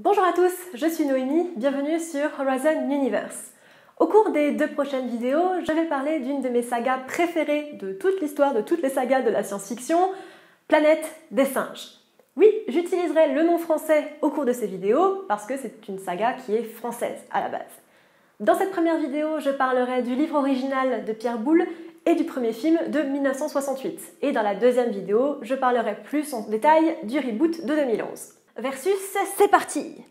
Bonjour à tous, je suis Noémie, bienvenue sur Horizon Universe. Au cours des deux prochaines vidéos, je vais parler d'une de mes sagas préférées de toute l'histoire de toutes les sagas de la science-fiction, Planète des singes. Oui, j'utiliserai le nom français au cours de ces vidéos parce que c'est une saga qui est française à la base. Dans cette première vidéo, je parlerai du livre original de Pierre Boulle et du premier film de 1968. Et dans la deuxième vidéo, je parlerai plus en détail du reboot de 2011. Versus, c'est parti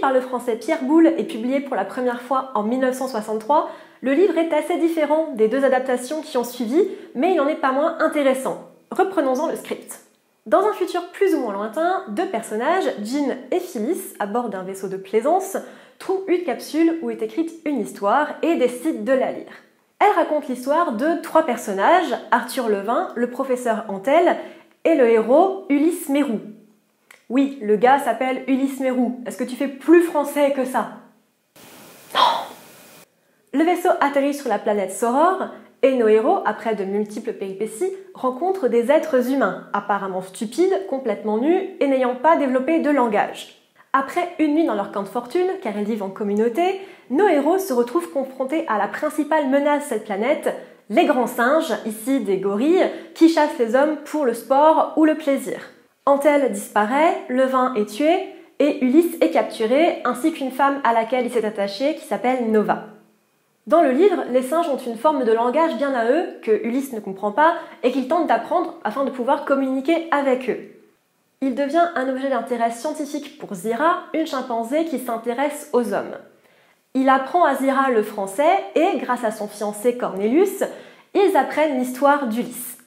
Par le français Pierre Boulle et publié pour la première fois en 1963, le livre est assez différent des deux adaptations qui ont suivi, mais il n'en est pas moins intéressant. Reprenons-en le script. Dans un futur plus ou moins lointain, deux personnages, Jean et Phyllis, à bord d'un vaisseau de plaisance, trouvent une capsule où est écrite une histoire et décident de la lire. Elle raconte l'histoire de trois personnages, Arthur Levin, le professeur Antel et le héros Ulysse Mérou, oui, le gars s'appelle Ulysse Mérou. Est-ce que tu fais plus français que ça? Non Le vaisseau atterrit sur la planète Soror et nos héros, après de multiples péripéties, rencontrent des êtres humains, apparemment stupides, complètement nus et n'ayant pas développé de langage. Après une nuit dans leur camp de fortune, car ils vivent en communauté, nos héros se retrouvent confrontés à la principale menace de cette planète, les grands singes, ici des gorilles, qui chassent les hommes pour le sport ou le plaisir. Antel disparaît, Levin est tué et Ulysse est capturé, ainsi qu'une femme à laquelle il s'est attaché qui s'appelle Nova. Dans le livre, les singes ont une forme de langage bien à eux que Ulysse ne comprend pas et qu'il tente d'apprendre afin de pouvoir communiquer avec eux. Il devient un objet d'intérêt scientifique pour Zira, une chimpanzé qui s'intéresse aux hommes. Il apprend à Zira le français et, grâce à son fiancé Cornelius, ils apprennent l'histoire d'Ulysse.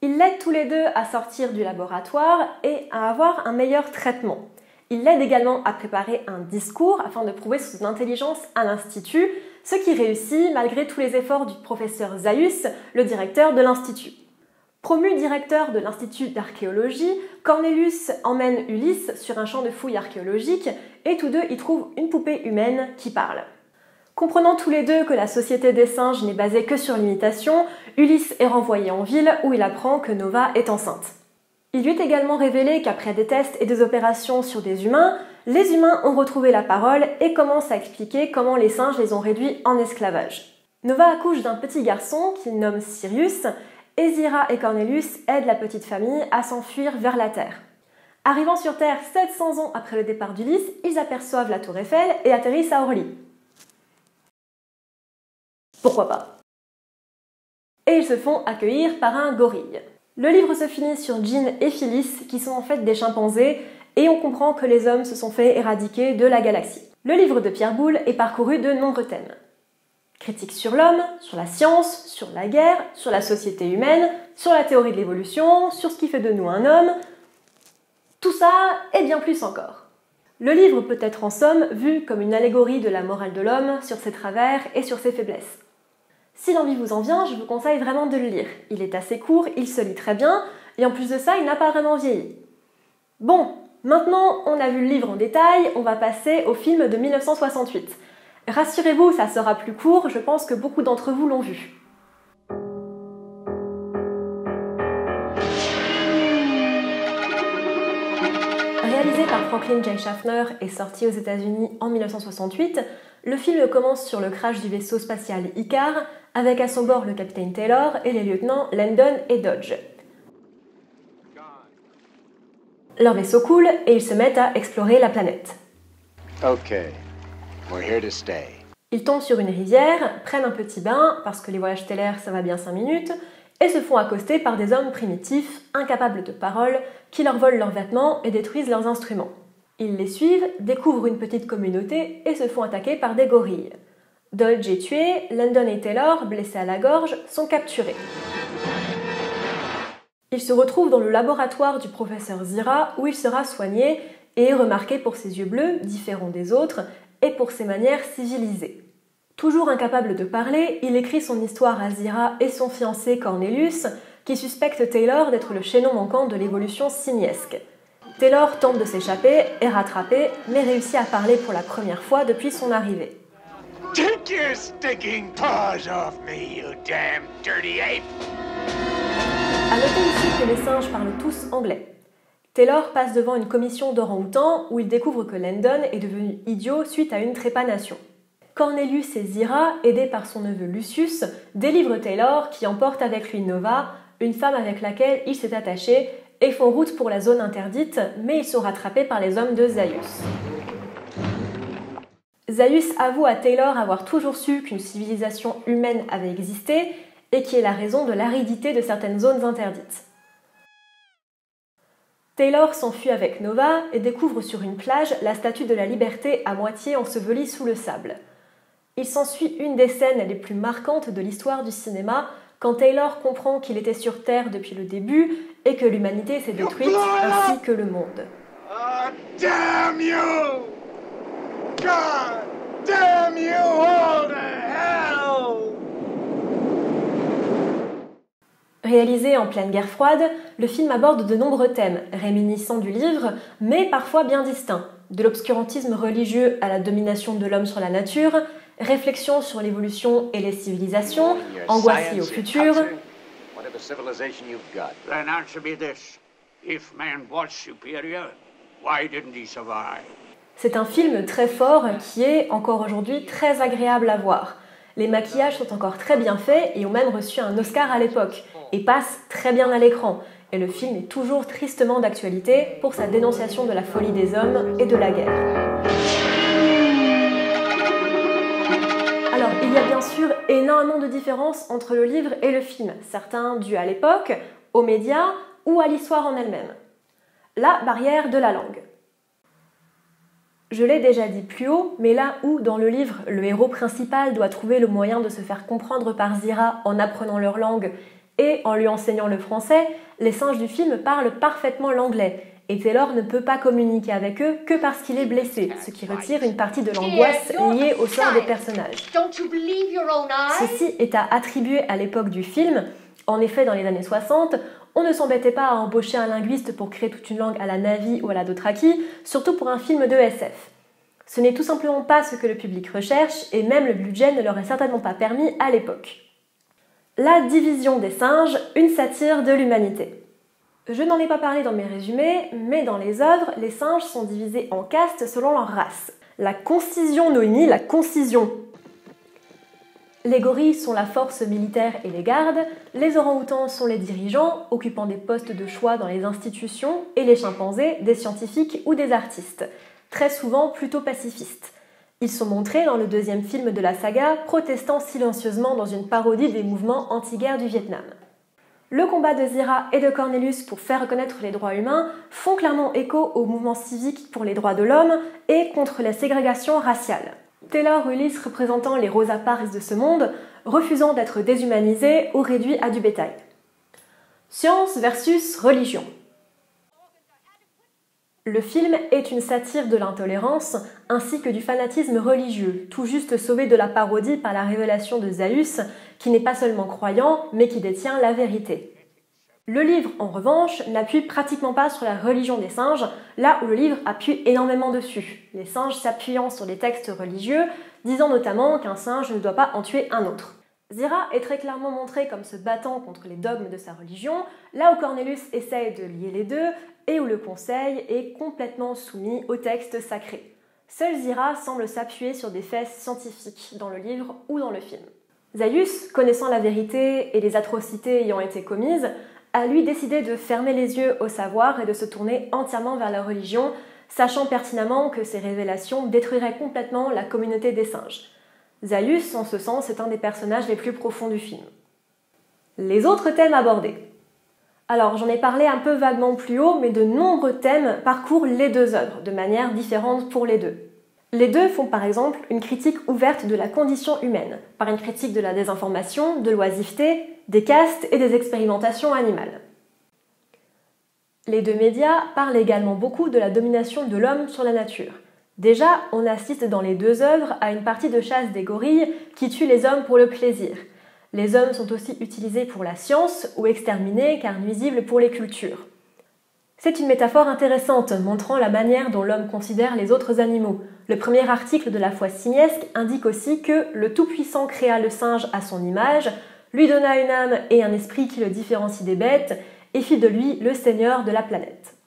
Ils l'aident tous les deux à sortir du laboratoire et à avoir un meilleur traitement. Il l'aide également à préparer un discours afin de prouver son intelligence à l'Institut, ce qui réussit malgré tous les efforts du professeur Zaius, le directeur de l'Institut. Promu directeur de l'Institut d'archéologie, Cornelius emmène Ulysse sur un champ de fouilles archéologiques et tous deux y trouvent une poupée humaine qui parle. Comprenant tous les deux que la société des singes n'est basée que sur l'imitation, Ulysse est renvoyé en ville où il apprend que Nova est enceinte. Il lui est également révélé qu'après des tests et des opérations sur des humains, les humains ont retrouvé la parole et commencent à expliquer comment les singes les ont réduits en esclavage. Nova accouche d'un petit garçon qu'il nomme Sirius, et Zira et Cornelius aident la petite famille à s'enfuir vers la Terre. Arrivant sur Terre 700 ans après le départ d'Ulysse, ils aperçoivent la tour Eiffel et atterrissent à Orly. Pourquoi pas? Et ils se font accueillir par un gorille. Le livre se finit sur Jean et Phyllis, qui sont en fait des chimpanzés, et on comprend que les hommes se sont fait éradiquer de la galaxie. Le livre de Pierre Boulle est parcouru de nombreux thèmes. Critique sur l'homme, sur la science, sur la guerre, sur la société humaine, sur la théorie de l'évolution, sur ce qui fait de nous un homme. Tout ça et bien plus encore. Le livre peut être en somme vu comme une allégorie de la morale de l'homme sur ses travers et sur ses faiblesses. Si l'envie vous en vient, je vous conseille vraiment de le lire. Il est assez court, il se lit très bien, et en plus de ça, il n'a pas vraiment vieilli. Bon, maintenant on a vu le livre en détail, on va passer au film de 1968. Rassurez-vous, ça sera plus court, je pense que beaucoup d'entre vous l'ont vu. Réalisé par Franklin J. Schaffner et sorti aux États-Unis en 1968, le film commence sur le crash du vaisseau spatial Icar, avec à son bord le capitaine Taylor et les lieutenants Landon et Dodge. Leur vaisseau coule et ils se mettent à explorer la planète. Ils tombent sur une rivière, prennent un petit bain, parce que les voyages stellaires ça va bien 5 minutes, et se font accoster par des hommes primitifs, incapables de parole, qui leur volent leurs vêtements et détruisent leurs instruments. Ils les suivent, découvrent une petite communauté et se font attaquer par des gorilles. Dodge est tué, Landon et Taylor, blessés à la gorge, sont capturés. Il se retrouve dans le laboratoire du professeur Zira où il sera soigné et remarqué pour ses yeux bleus, différents des autres, et pour ses manières civilisées. Toujours incapable de parler, il écrit son histoire à Zira et son fiancé Cornelius, qui suspectent Taylor d'être le chaînon manquant de l'évolution simiesque. Taylor tente de s'échapper, est rattrapé, mais réussit à parler pour la première fois depuis son arrivée. Take your sticking paws off me, you damn dirty ape! À noter ici que les singes parlent tous anglais. Taylor passe devant une commission d'orang-outans où il découvre que Landon est devenu idiot suite à une trépanation. Cornelius et Zira, aidés par son neveu Lucius, délivrent Taylor qui emporte avec lui Nova, une femme avec laquelle il s'est attaché, et font route pour la zone interdite, mais ils sont rattrapés par les hommes de Zaius. Zaius avoue à Taylor avoir toujours su qu'une civilisation humaine avait existé et qui est la raison de l'aridité de certaines zones interdites. Taylor s'enfuit avec Nova et découvre sur une plage la statue de la liberté à moitié ensevelie sous le sable. Il s'ensuit une des scènes les plus marquantes de l'histoire du cinéma quand Taylor comprend qu'il était sur Terre depuis le début et que l'humanité s'est détruite ainsi que le monde. Ah, damn you! God damn you all to hell! Réalisé en pleine guerre froide, le film aborde de nombreux thèmes, réminiscents du livre, mais parfois bien distincts. De l'obscurantisme religieux à la domination de l'homme sur la nature, réflexion sur l'évolution et les civilisations, angoisse liée au futur. Civilization you've got. Then answer me this. If man was superior, why didn't he survive? C'est un film très fort qui est encore aujourd'hui très agréable à voir. Les maquillages sont encore très bien faits et ont même reçu un Oscar à l'époque et passent très bien à l'écran. Et le film est toujours tristement d'actualité pour sa dénonciation de la folie des hommes et de la guerre. Énormément de différences entre le livre et le film, certains dus à l'époque, aux médias ou à l'histoire en elle-même. La barrière de la langue. Je l'ai déjà dit plus haut, mais là où, dans le livre, le héros principal doit trouver le moyen de se faire comprendre par Zira en apprenant leur langue et en lui enseignant le français, les singes du film parlent parfaitement l'anglais, et Taylor ne peut pas communiquer avec eux que parce qu'il est blessé, ce qui retire une partie de l'angoisse liée au sort des personnages. Ceci est à attribuer à l'époque du film. En effet, dans les années 60, on ne s'embêtait pas à embaucher un linguiste pour créer toute une langue à la Navi ou à la Dothraki, surtout pour un film de SF. Ce n'est tout simplement pas ce que le public recherche, et même le budget ne leur est certainement pas permis à l'époque. La division des singes, une satire de l'humanité. Je n'en ai pas parlé dans mes résumés, mais dans les œuvres, les singes sont divisés en castes selon leur race. La concision noémie, la concision. Les gorilles sont la force militaire et les gardes, les orang-outans sont les dirigeants, occupant des postes de choix dans les institutions, et les chimpanzés, des scientifiques ou des artistes, très souvent plutôt pacifistes. Ils sont montrés dans le deuxième film de la saga, protestant silencieusement dans une parodie des mouvements anti-guerre du Vietnam. Le combat de Zira et de Cornelius pour faire reconnaître les droits humains font clairement écho au mouvement civique pour les droits de l'homme et contre la ségrégation raciale. Taylor Ulysse représentant les Rosa Parks de ce monde, refusant d'être déshumanisé ou réduit à du bétail. Science versus religion. Le film est une satire de l'intolérance ainsi que du fanatisme religieux, tout juste sauvé de la parodie par la révélation de Zaius, qui n'est pas seulement croyant, mais qui détient la vérité. Le livre, en revanche, n'appuie pratiquement pas sur la religion des singes, là où le livre appuie énormément dessus, les singes s'appuyant sur les textes religieux, disant notamment qu'un singe ne doit pas en tuer un autre. Zira est très clairement montré comme se battant contre les dogmes de sa religion, là où Cornelius essaye de lier les deux et où le conseil est complètement soumis au texte sacré. Seul Zira semble s'appuyer sur des faits scientifiques dans le livre ou dans le film. Zaius, connaissant la vérité et les atrocités ayant été commises, a lui décidé de fermer les yeux au savoir et de se tourner entièrement vers la religion, sachant pertinemment que ces révélations détruiraient complètement la communauté des singes. Zaius, en ce sens, est un des personnages les plus profonds du film. Les autres thèmes abordés. Alors, j'en ai parlé un peu vaguement plus haut, mais de nombreux thèmes parcourent les deux œuvres, de manière différente pour les deux. Les deux font par exemple une critique ouverte de la condition humaine, par une critique de la désinformation, de l'oisiveté, des castes et des expérimentations animales. Les deux médias parlent également beaucoup de la domination de l'homme sur la nature. Déjà, on assiste dans les deux œuvres à une partie de chasse des gorilles qui tuent les hommes pour le plaisir. Les hommes sont aussi utilisés pour la science ou exterminés car nuisibles pour les cultures. C'est une métaphore intéressante montrant la manière dont l'homme considère les autres animaux. Le premier article de la foi simiesque indique aussi que le Tout-Puissant créa le singe à son image, lui donna une âme et un esprit qui le différencie des bêtes, et fit de lui le seigneur de la planète.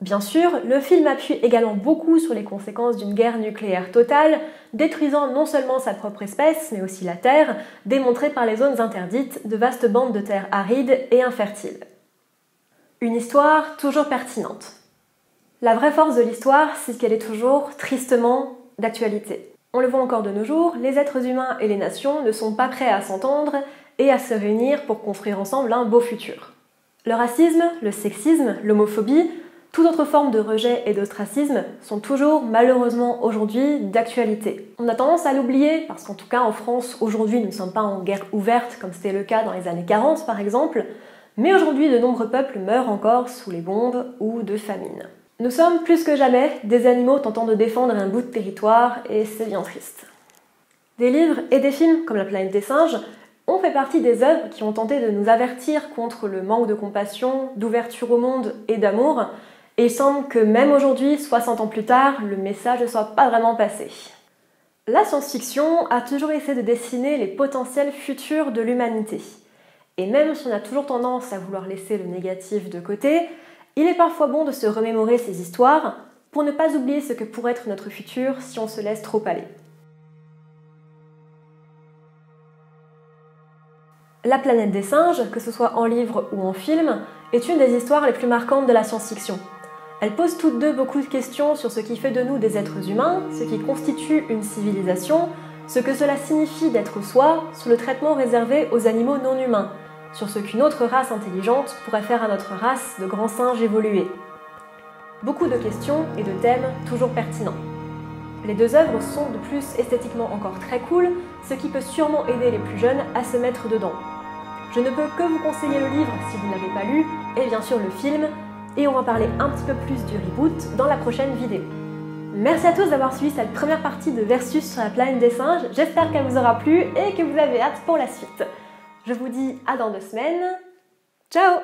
Bien sûr, le film appuie également beaucoup sur les conséquences d'une guerre nucléaire totale, détruisant non seulement sa propre espèce, mais aussi la Terre, démontrée par les zones interdites, de vastes bandes de terre arides et infertiles. Une histoire toujours pertinente. La vraie force de l'histoire, c'est qu'elle est toujours tristement d'actualité. On le voit encore de nos jours, les êtres humains et les nations ne sont pas prêts à s'entendre et à se réunir pour construire ensemble un beau futur. Le racisme, le sexisme, l'homophobie toute autre forme de rejet et d'ostracisme sont toujours malheureusement aujourd'hui d'actualité. On a tendance à l'oublier parce qu'en tout cas en France aujourd'hui nous ne sommes pas en guerre ouverte comme c'était le cas dans les années 40 par exemple, mais aujourd'hui de nombreux peuples meurent encore sous les bombes ou de famine. Nous sommes plus que jamais des animaux tentant de défendre un bout de territoire et c'est bien triste. Des livres et des films comme La planète des singes ont fait partie des œuvres qui ont tenté de nous avertir contre le manque de compassion, d'ouverture au monde et d'amour, et il semble que même aujourd'hui, 60 ans plus tard, le message ne soit pas vraiment passé. La science-fiction a toujours essayé de dessiner les potentiels futurs de l'humanité. Et même si on a toujours tendance à vouloir laisser le négatif de côté, il est parfois bon de se remémorer ces histoires pour ne pas oublier ce que pourrait être notre futur si on se laisse trop aller. La planète des singes, que ce soit en livre ou en film, est une des histoires les plus marquantes de la science-fiction. Elles posent toutes deux beaucoup de questions sur ce qui fait de nous des êtres humains, ce qui constitue une civilisation, ce que cela signifie d'être soi, sur le traitement réservé aux animaux non humains, sur ce qu'une autre race intelligente pourrait faire à notre race de grands singes évolués. Beaucoup de questions et de thèmes toujours pertinents. Les deux œuvres sont de plus esthétiquement encore très cool, ce qui peut sûrement aider les plus jeunes à se mettre dedans. Je ne peux que vous conseiller le livre si vous ne l'avez pas lu, et bien sûr le film, et on va parler un petit peu plus du reboot dans la prochaine vidéo. Merci à tous d'avoir suivi cette première partie de Versus sur la planète des singes, j'espère qu'elle vous aura plu et que vous avez hâte pour la suite. Je vous dis à dans deux semaines, ciao